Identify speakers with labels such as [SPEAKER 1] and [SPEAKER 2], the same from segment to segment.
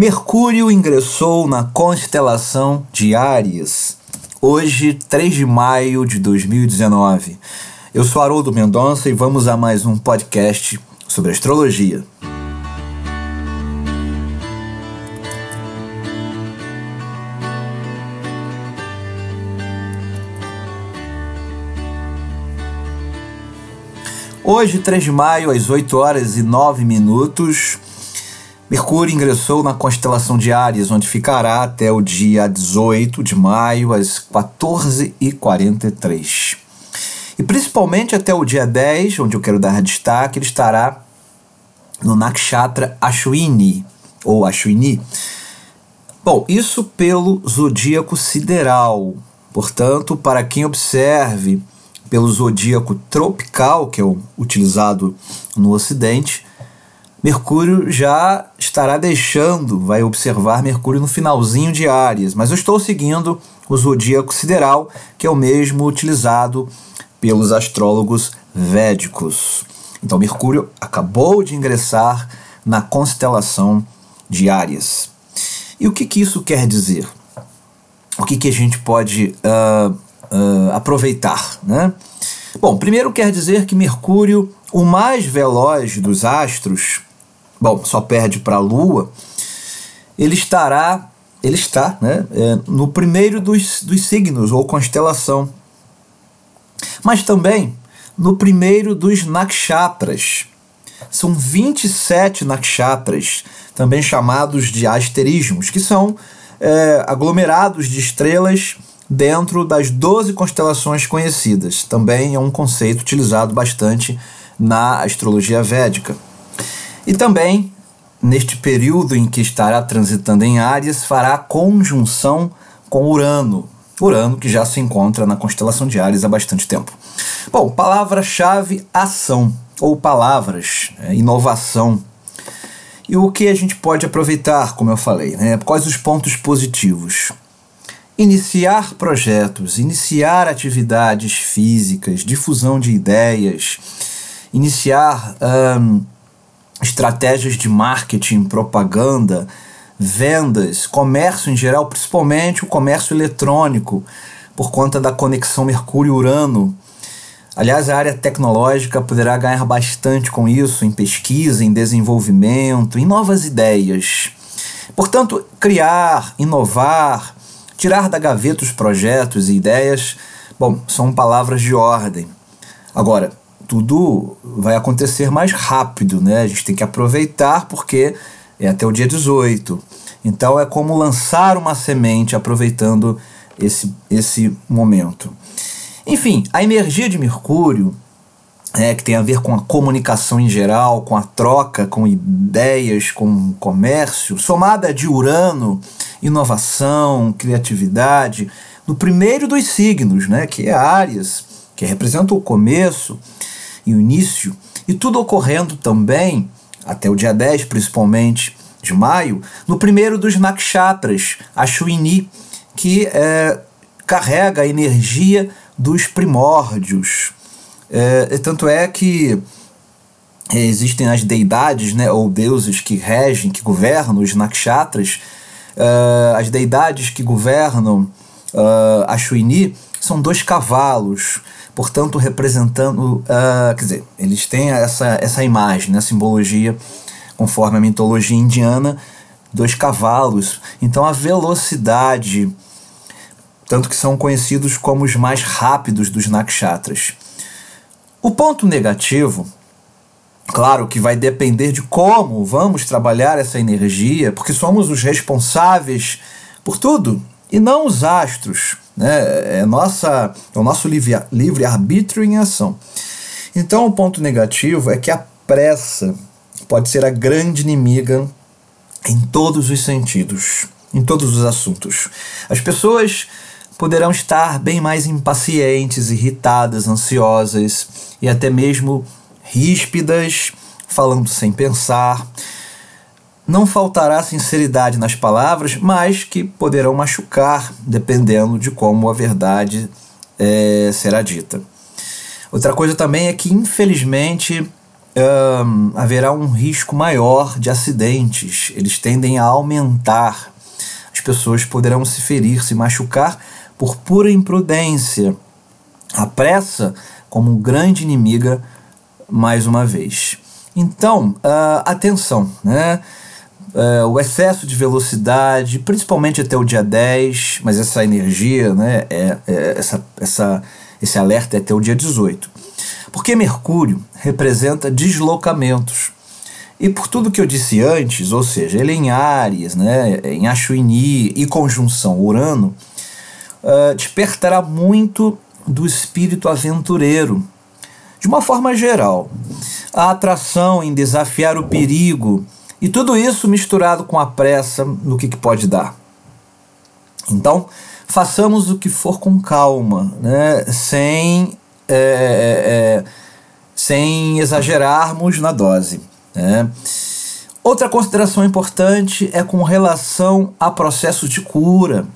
[SPEAKER 1] Mercúrio ingressou na constelação de Áries, hoje, 3 de maio de 2019. Eu sou Haroldo Mendonça e vamos a mais um podcast sobre astrologia. Hoje, 3 de maio, às 8 horas e 9 minutos, Mercúrio ingressou na constelação de Áries, onde ficará até o dia 18 de maio, às 14h43. E principalmente até o dia 10, onde eu quero dar destaque, ele estará no Nakshatra Ashwini, ou Ashwini. Bom, isso pelo zodíaco sideral. Portanto, para quem observe pelo zodíaco tropical, que é o utilizado no Ocidente, Mercúrio já estará deixando, vai observar Mercúrio no finalzinho de Áries, mas eu estou seguindo o zodíaco sideral, que é o mesmo utilizado pelos astrólogos védicos. Então, Mercúrio acabou de ingressar na constelação de Áries. E o que, que isso quer dizer? O que, que a gente pode uh, uh, aproveitar? Né? Bom, primeiro quer dizer que Mercúrio, o mais veloz dos astros, bom, só perde para a Lua, ele estará, ele está né, é, no primeiro dos, dos signos ou constelação, mas também no primeiro dos nakshatras. São 27 nakshatras, também chamados de asterismos, que são é, aglomerados de estrelas dentro das 12 constelações conhecidas. Também é um conceito utilizado bastante na astrologia védica. E também, neste período em que estará transitando em Áries, fará conjunção com Urano. Urano que já se encontra na constelação de Áries há bastante tempo. Bom, palavra-chave ação, ou palavras, é, inovação. E o que a gente pode aproveitar, como eu falei, né? Quais os pontos positivos? Iniciar projetos, iniciar atividades físicas, difusão de ideias, iniciar estratégias de marketing, propaganda, vendas, comércio em geral, principalmente o comércio eletrônico, por conta da conexão Mercúrio-Urano. Aliás, a área tecnológica poderá ganhar bastante com isso em pesquisa, em desenvolvimento, em novas ideias. Portanto, criar, inovar, tirar da gaveta os projetos e ideias, bom, são palavras de ordem. Agora, tudo vai acontecer mais rápido, né? A gente tem que aproveitar porque é até o dia 18. Então é como lançar uma semente aproveitando esse, esse momento. Enfim, a energia de Mercúrio, é, que tem a ver com a comunicação em geral, com a troca, com ideias, com comércio, somada de Urano, inovação, criatividade, no primeiro dos signos, né, que é Áries, que representa o começo, e o início, e tudo ocorrendo também, até o dia 10 principalmente de maio, no primeiro dos nakshatras, a Shwini, que é, carrega a energia dos primórdios. É, tanto é que existem as deidades, né, ou deuses que regem, que governam os nakshatras, uh, as deidades que governam uh, a Shwini são dois cavalos portanto representando, uh, quer dizer, eles têm essa, essa imagem, né, simbologia, conforme a mitologia indiana, dois cavalos. Então a velocidade, tanto que são conhecidos como os mais rápidos dos nakshatras. O ponto negativo, claro que vai depender de como vamos trabalhar essa energia, porque somos os responsáveis por tudo e não os astros. Né? É, nossa, é o nosso livre, livre arbítrio em ação. Então, o ponto negativo é que a pressa pode ser a grande inimiga em todos os sentidos, em todos os assuntos. As pessoas poderão estar bem mais impacientes, irritadas, ansiosas e até mesmo ríspidas, falando sem pensar, não faltará sinceridade nas palavras, mas que poderão machucar, dependendo de como a verdade é, será dita. Outra coisa também é que, infelizmente, um, haverá um risco maior de acidentes. Eles tendem a aumentar. As pessoas poderão se ferir, se machucar por pura imprudência. A pressa como grande inimiga, mais uma vez. Então, uh, atenção, né? Uh, o excesso de velocidade, principalmente até o dia 10, mas essa energia, né, é, é, essa, essa, esse alerta é até o dia 18. Porque Mercúrio representa deslocamentos. E por tudo que eu disse antes, ou seja, ele em Áries, né, em Achuini e conjunção Urano, uh, despertará muito do espírito aventureiro. De uma forma geral, a atração em desafiar o perigo e tudo isso misturado com a pressa no que, que pode dar. Então, façamos o que for com calma, né? sem, é, é, é sem exagerarmos na dose. Né? Outra consideração importante é com relação a processos de cura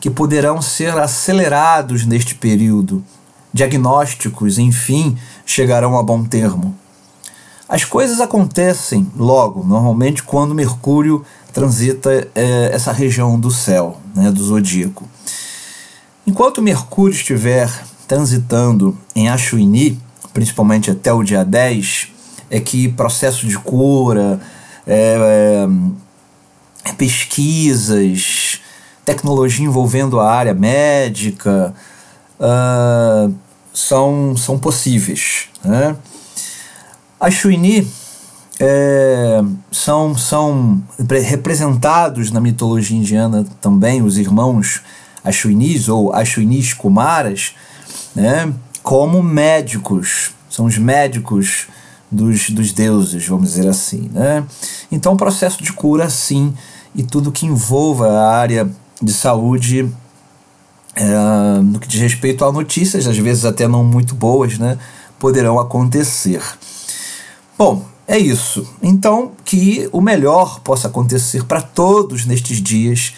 [SPEAKER 1] que poderão ser acelerados neste período. Diagnósticos, enfim, chegarão a bom termo. As coisas acontecem logo, normalmente quando Mercúrio transita é, essa região do céu, né, do zodíaco. Enquanto Mercúrio estiver transitando em Achuini, principalmente até o dia 10, é que processo de cura, é, é, pesquisas, tecnologia envolvendo a área médica uh, são, são possíveis. Né? A Shuini é, são, são representados na mitologia indiana também os irmãos Ashwinis ou Ashwinis Kumaras né, como médicos, são os médicos dos, dos deuses, vamos dizer assim. Né? Então, o processo de cura, sim, e tudo que envolva a área de saúde é, no que diz respeito a notícias, às vezes até não muito boas, né, poderão acontecer. Bom, é isso. Então, que o melhor possa acontecer para todos nestes dias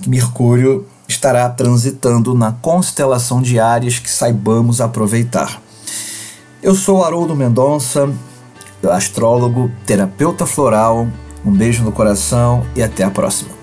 [SPEAKER 1] que Mercúrio estará transitando na constelação de áreas que saibamos aproveitar. Eu sou Haroldo Mendonça, astrólogo, terapeuta floral. Um beijo no coração e até a próxima.